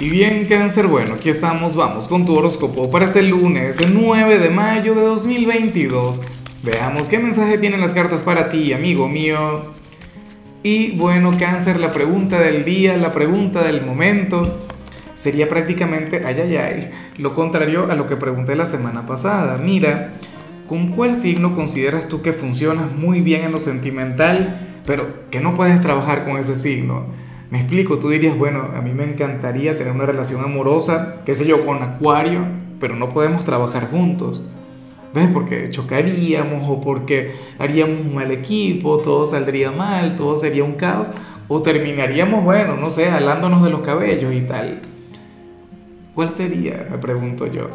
Y bien, cáncer, bueno, aquí estamos, vamos con tu horóscopo para este lunes, el 9 de mayo de 2022. Veamos qué mensaje tienen las cartas para ti, amigo mío. Y bueno, cáncer, la pregunta del día, la pregunta del momento, sería prácticamente, ay, ay, ay, lo contrario a lo que pregunté la semana pasada. Mira, ¿con cuál signo consideras tú que funcionas muy bien en lo sentimental, pero que no puedes trabajar con ese signo? Me explico, tú dirías, bueno, a mí me encantaría tener una relación amorosa, qué sé yo, con Acuario, pero no podemos trabajar juntos. ¿Ves? Porque chocaríamos o porque haríamos un mal equipo, todo saldría mal, todo sería un caos, o terminaríamos, bueno, no sé, alándonos de los cabellos y tal. ¿Cuál sería? Me pregunto yo.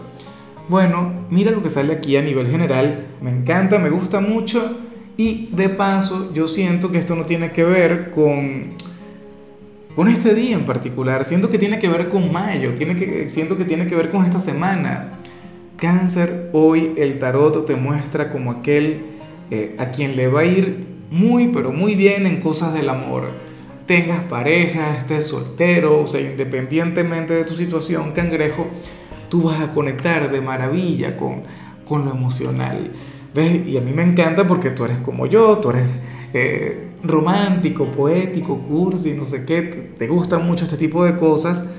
Bueno, mira lo que sale aquí a nivel general, me encanta, me gusta mucho y de paso yo siento que esto no tiene que ver con con este día en particular. Siento que tiene que ver con mayo, tiene que, siento que tiene que ver con esta semana. Cáncer, hoy el tarot te muestra como aquel eh, a quien le va a ir muy, pero muy bien en cosas del amor. Tengas pareja, estés soltero, o sea, independientemente de tu situación, cangrejo, tú vas a conectar de maravilla con, con lo emocional. ¿Ves? Y a mí me encanta porque tú eres como yo, tú eres... Eh, romántico, poético, cursi, no sé qué, te gustan mucho este tipo de cosas.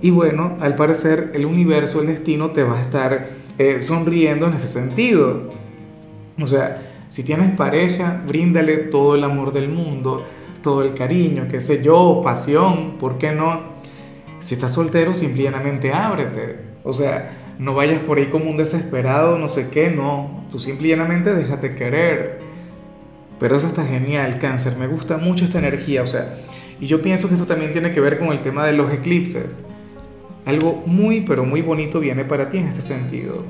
Y bueno, al parecer el universo, el destino te va a estar eh, sonriendo en ese sentido. O sea, si tienes pareja, bríndale todo el amor del mundo, todo el cariño, qué sé yo, pasión, ¿por qué no? Si estás soltero, simplemente ábrete. O sea, no vayas por ahí como un desesperado, no sé qué, no. Tú simplemente déjate querer. Pero eso está genial, cáncer, me gusta mucho esta energía, o sea, y yo pienso que esto también tiene que ver con el tema de los eclipses. Algo muy, pero muy bonito viene para ti en este sentido.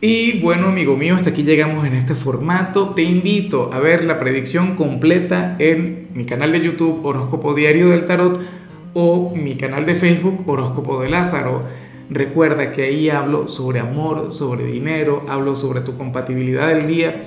Y bueno, amigo mío, hasta aquí llegamos en este formato. Te invito a ver la predicción completa en mi canal de YouTube Horóscopo Diario del Tarot o mi canal de Facebook Horóscopo de Lázaro. Recuerda que ahí hablo sobre amor, sobre dinero, hablo sobre tu compatibilidad del día